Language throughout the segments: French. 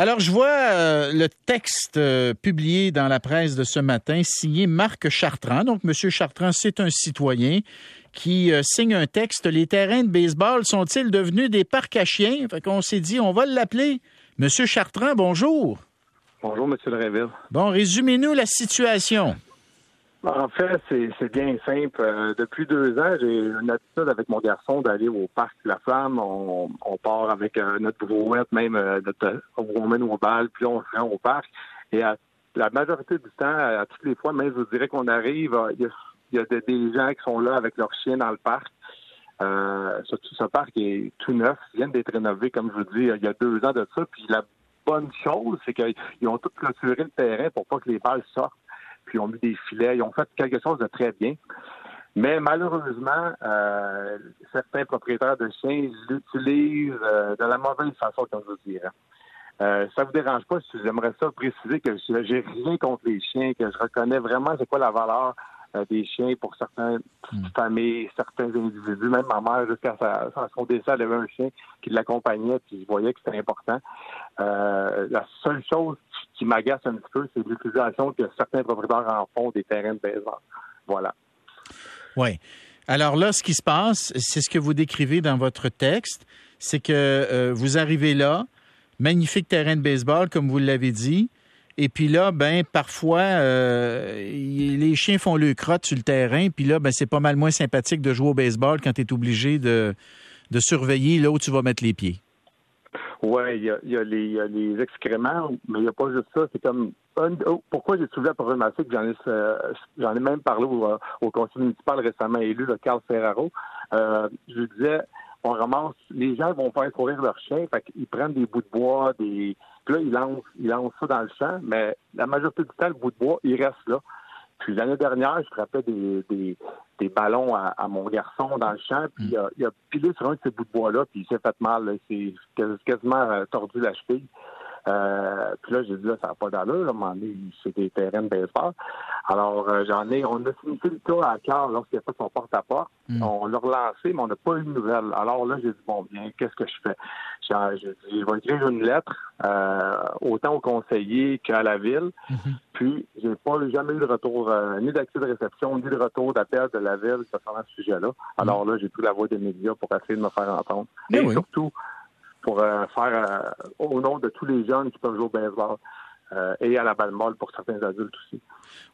Alors, je vois euh, le texte euh, publié dans la presse de ce matin, signé Marc Chartrand. Donc, M. Chartrand, c'est un citoyen qui euh, signe un texte. Les terrains de baseball sont-ils devenus des parcs à chiens? Fait qu'on s'est dit, on va l'appeler. M. Chartrand, bonjour. Bonjour, M. Réville. Bon, résumez-nous la situation. En fait, c'est bien simple. Euh, depuis deux ans, j'ai une habitude avec mon garçon d'aller au parc La Flamme. On, part avec euh, notre brouette, même euh, notre, on mène au bal, puis on se rend au parc. Et à, la majorité du temps, à, toutes les fois, même je vous dirais qu'on arrive, il y a, des, gens qui sont là avec leurs chiens dans le parc. ce, ce, parc est tout neuf, il vient d'être rénové, comme je vous dis, il y a deux ans de ça. Puis la bonne chose, c'est qu'ils ont tout clôturé le terrain pour pas que les balles sortent puis ils ont mis des filets, ils ont fait quelque chose de très bien. Mais malheureusement, euh, certains propriétaires de chiens l'utilisent euh, de la mauvaise façon, comme je vous dirais. Euh, ça vous dérange pas si j'aimerais ça préciser que j'ai rien contre les chiens, que je reconnais vraiment c'est quoi la valeur des chiens pour certaines hmm. familles, certains individus. Même ma mère, jusqu'à son décès, elle avait un chien qui l'accompagnait, puis je voyais que c'était important. Euh, la seule chose qui m'agace un petit peu, c'est l'utilisation que certains propriétaires en font des terrains de baseball. Voilà. Oui. Alors là, ce qui se passe, c'est ce que vous décrivez dans votre texte, c'est que euh, vous arrivez là, magnifique terrain de baseball, comme vous l'avez dit, et puis là, ben parfois, euh, les chiens font le crotte sur le terrain. Puis là, ben c'est pas mal moins sympathique de jouer au baseball quand tu es obligé de, surveiller là où tu vas mettre les pieds. Oui, il y a, les excréments, mais il n'y a pas juste ça. C'est comme oh, pourquoi j'ai soulevé la problématique, j'en ai, euh, même parlé au, au, conseil municipal récemment élu, le Carl Ferraro. Euh, je disais, on ramasse, les gens vont faire courir leurs chiens, fait qu'ils prennent des bouts de bois, des, puis là, ils lancent, ils lancent ça dans le champ, mais la majorité du temps, le bout de bois, il reste là. Puis l'année dernière, je frappais des, des, des ballons à, mon garçon dans le champ, puis il, a, il a pilé sur un de ces bouts de bois-là, puis il s'est fait mal. Il s'est quasiment euh, tordu la cheville. Euh, puis là, j'ai dit, là, ça n'a pas d'allure. À un moment donné, c'est des terrains de baseball. Alors, euh, j'en ai, on a fini le cas à cœur lorsqu'il a fait son porte-à-porte. Hmm. On l'a relancé, mais on n'a pas eu de nouvelles. Alors là, j'ai dit, bon, bien, qu'est-ce que je fais? J'ai dit, je vais écrire une lettre, euh, autant au conseiller qu'à la ville. Hmm. Puis, j'ai pas jamais eu de retour, ni d'accès de réception, ni de retour d'appel de la ville concernant ce sujet-là. Alors là, j'ai pris la voix des médias pour essayer de me faire entendre. Mais Et surtout, pour euh, faire euh, au nom de tous les jeunes qui peuvent jouer au baseball. Euh, et à la balle molle pour certains adultes aussi.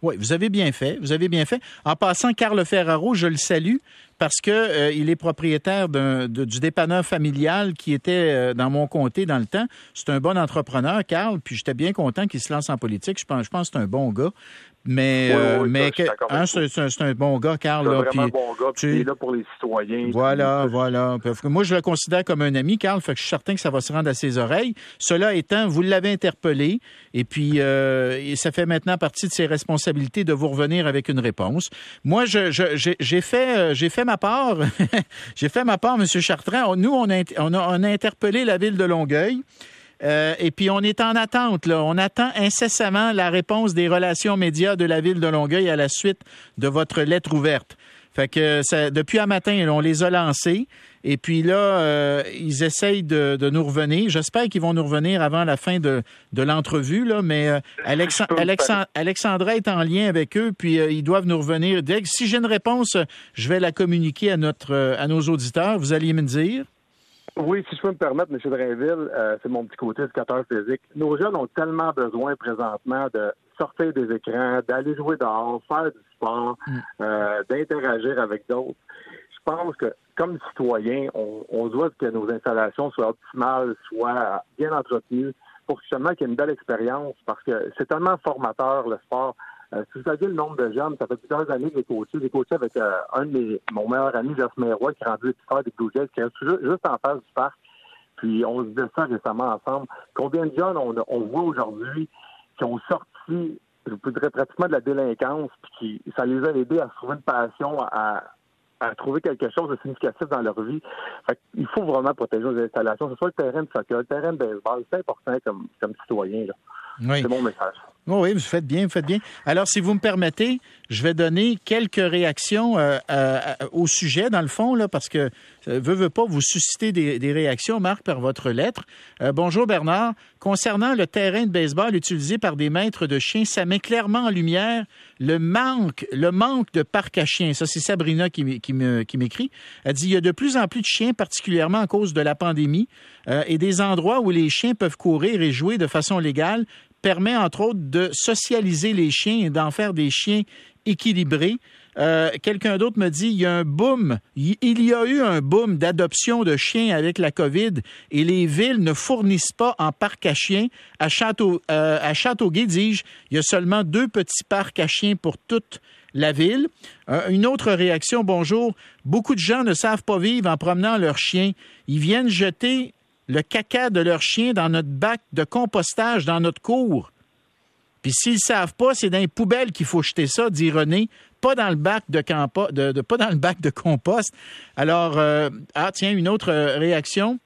Oui, vous avez bien fait. Vous avez bien fait. En passant, Carl Ferraro, je le salue parce que il est propriétaire du dépanneur familial qui était dans mon comté dans le temps. C'est un bon entrepreneur, Carl, puis j'étais bien content qu'il se lance en politique. Je pense, je pense que c'est un bon gars. Mais, euh, mais hein, c'est un bon gars, Carl. C'est vraiment un bon gars, puis il est là pour les citoyens. Voilà, voilà. Moi, je le considère comme un ami, Carl, fait que je suis certain que ça va se rendre à ses oreilles. Cela étant, vous l'avez interpellé, et puis euh, ça fait maintenant partie de ses responsabilités de vous revenir avec une réponse. Moi, j'ai fait, euh, j'ai fait ma part. j'ai fait ma part, M. Chartrand. Nous, on a, on a, on interpellé la ville de Longueuil. Euh, et puis, on est en attente. On attend incessamment la réponse des relations médias de la ville de Longueuil à la suite de votre lettre ouverte. Fait que ça, depuis un matin, on les a lancés. Et puis là, euh, ils essayent de, nous revenir. J'espère qu'ils vont nous revenir avant la fin de, de l'entrevue, là, mais euh, Alexandra est en lien avec eux, puis ils doivent nous revenir. Dès que, si j'ai une réponse, je vais la communiquer à, notre, à nos auditeurs. Vous alliez me dire? Oui, si je peux me permettre, M. Drainville, euh, c'est mon petit côté éducateur physique. Nos jeunes ont tellement besoin présentement de sortir des écrans, d'aller jouer dehors, faire du sport, mm. euh, d'interagir avec d'autres. Je pense que, comme citoyen, on, on doit que nos installations soient optimales, soient bien entretenues, pour justement qu'il y ait une belle expérience, parce que c'est tellement formateur, le sport. Euh, si vous avez le nombre de jeunes, ça fait plusieurs années que j'ai coaché. J'ai coaché avec euh, un de mes, mon meilleur ami, Jasmin Roy, qui est rendu épisode des Blue qui est juste en face du parc. Puis on se disait ça récemment ensemble. Combien de jeunes on, on voit aujourd'hui qui ont sorti, je vous dirais pratiquement de la délinquance, puis qui ça les a aidés à trouver une passion, à, à trouver quelque chose de significatif dans leur vie. Fait il faut vraiment protéger les installations, que ce soit le terrain de soccer, le terrain de baseball, c'est important comme, comme citoyen. C'est mon message. Oui, vous faites bien, vous faites bien. Alors, si vous me permettez, je vais donner quelques réactions euh, au sujet, dans le fond, là, parce que euh, veut, veut pas vous susciter des, réactions, Marc, par votre lettre. Euh, bonjour Bernard. Concernant le terrain de baseball utilisé par des maîtres de chiens, ça met clairement en lumière le manque, le manque de parcs à chiens. Ça, c'est Sabrina qui, qui m'écrit. Elle dit il y a de plus en plus de chiens, particulièrement à cause de la pandémie, et des endroits où les chiens peuvent courir et jouer de façon légale permet entre autres de socialiser les chiens et d'en faire des chiens équilibrés. Euh, quelqu'un d'autre me dit il y a un boom, il y a eu un boom d'adoption de chiens avec la COVID et les villes ne fournissent pas en parc à chiens. À, Château, euh, Châteauguay, dis-je, il y a seulement deux petits parcs à chiens pour toute la ville. Euh, une autre réaction, bonjour. Beaucoup de gens ne savent pas vivre en promenant leurs chiens. Ils viennent jeter le caca de leur chien dans notre bac de compostage dans notre cour. Puis s'ils ne savent pas, c'est dans les poubelles qu'il faut jeter ça, dit René, pas dans le bac de, de, pas dans le bac de compost. Alors, euh, ah tiens, une autre euh, réaction.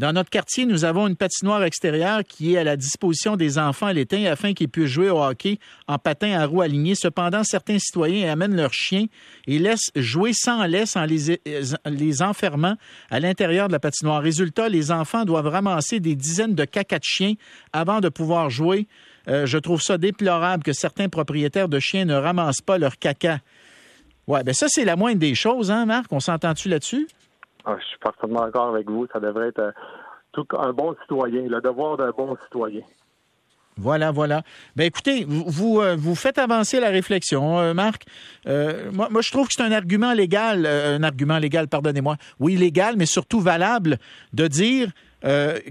Dans notre quartier, nous avons une patinoire extérieure qui est à la disposition des enfants l'été afin qu'ils puissent jouer au hockey en patin à roues alignées. Cependant, certains citoyens amènent leurs chiens et laissent jouer sans laisse en les, enfermant à l'intérieur de la patinoire. Résultat, les enfants doivent ramasser des dizaines de cacas de chiens avant de pouvoir jouer. Euh, je trouve ça déplorable que certains propriétaires de chiens ne ramassent pas leur caca. Ouais, ben ça, c'est la moindre des choses, hein, Marc? On s'entend-tu là-dessus? Ah, je suis parfaitement d'accord avec vous. Ça devrait être euh, un bon citoyen, le devoir d'un bon citoyen. Voilà, voilà. Ben écoutez, vous, vous, euh, faites avancer la réflexion, euh, Marc. moi, moi, je trouve que c'est un argument légal, un argument légal, pardonnez-moi. Oui, légal, mais surtout valable de dire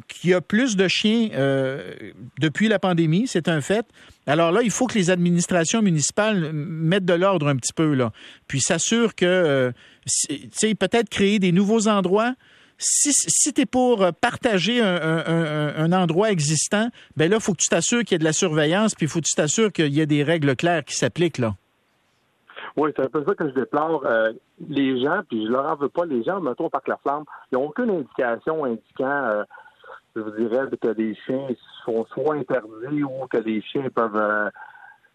qu'il y a plus de chiens depuis la pandémie, c'est un fait. Alors là, il faut que les administrations municipales mettent de l'ordre un petit peu là, puis s'assurent que sais, peut-être créer des nouveaux endroits. Si, si tu pour partager un, endroit existant, ben là, il faut que tu t'assures qu'il y ait de la surveillance, puis il faut que tu t'assures qu'il y ait des règles claires qui s'appliquent là. Oui, c'est un peu ça que je déplore. Euh, les gens, puis je leur en veux pas, les gens, mettons, par la flamme, ils n'ont aucune indication indiquant, euh, je vous dirais, que les chiens sont soit interdits ou que les chiens peuvent. Euh,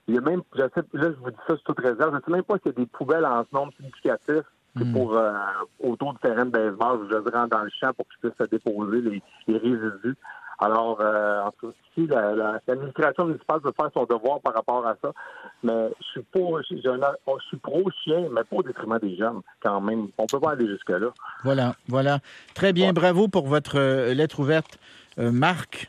il y a même, je sais, là, je vous dis ça sur toute réserve, je ne sais même pas qu'il y a des poubelles en nombre significatif Hmm. pour euh, autour du terrain de baseball, je rentre dans le champ pour qu'ils puissent déposer les, résidus. Alors, euh, en tout cas, l'administration municipale peut faire son devoir par rapport à ça, mais je suis pour, je, suis pro chien, mais pas au détriment des jeunes, quand même. On peut pas aller jusque là. Voilà, voilà. Très bien, bravo pour votre euh, lettre ouverte, euh, Marc.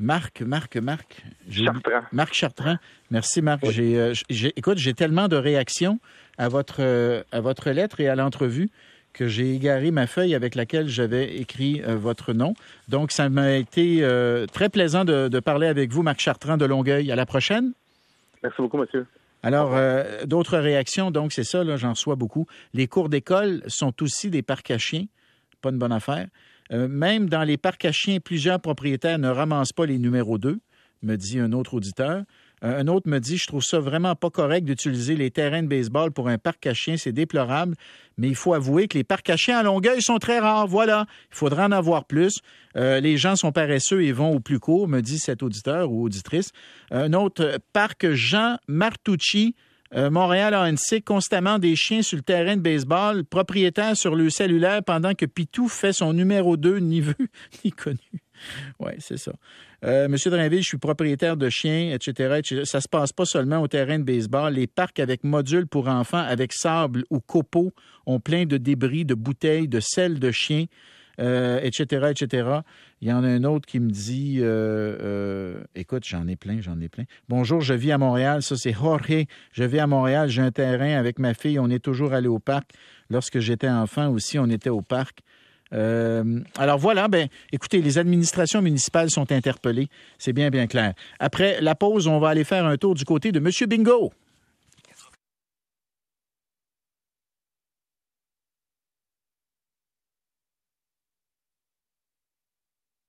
Marc, Marc, Marc. Chartrand. Marc Chartrand. Merci, Marc. J'ai, écoute, j'ai tellement de réactions à votre, à votre lettre et à l'entrevue que j'ai égaré ma feuille avec laquelle j'avais écrit euh, votre nom. Donc, ça m'a été euh, très plaisant de, parler avec vous, Marc Chartrand de Longueuil. À la prochaine. Merci beaucoup, monsieur. Alors, d'autres réactions, donc c'est ça, j'en reçois beaucoup. Les cours d'école sont aussi des parcs à chiens. Pas une bonne affaire. même dans les parcs à chiens, plusieurs propriétaires ne ramassent pas les numéros 2, me dit un autre auditeur. Euh, un autre me dit, je trouve ça vraiment pas correct d'utiliser les terrains de baseball pour un parc à chiens, c'est déplorable, mais il faut avouer que les parcs à chiens à Longueuil sont très rares, voilà. Il faudra en avoir plus. Euh, les gens sont paresseux et vont au plus court, me dit cet auditeur ou auditrice. Un autre parc Jean Martucci, euh, Montréal ANC, constamment des chiens sur le terrain de baseball, propriétaire sur le cellulaire pendant que Pitou fait son numéro 2, ni vu ni connu. Oui, c'est ça. Euh, Monsieur Drainville, je suis propriétaire de chiens, etc., etc. Ça se passe pas seulement au terrain de baseball. Les parcs avec modules pour enfants, avec sable ou copeaux, ont plein de débris, de bouteilles, de sel de chiens, etc., euh, etc. Il y en a un autre qui me dit, euh, écoute, j'en ai plein, j'en ai plein. Bonjour, je vis à Montréal. Ça, c'est Jorge. Je vis à Montréal. J'ai un terrain avec ma fille. On est toujours allé au parc. Lorsque j'étais enfant aussi, on était au parc. Euh, alors voilà, ben, écoutez, les administrations municipales sont interpellées, c'est bien, bien clair. Après la pause, on va aller faire un tour du côté de M. Bingo.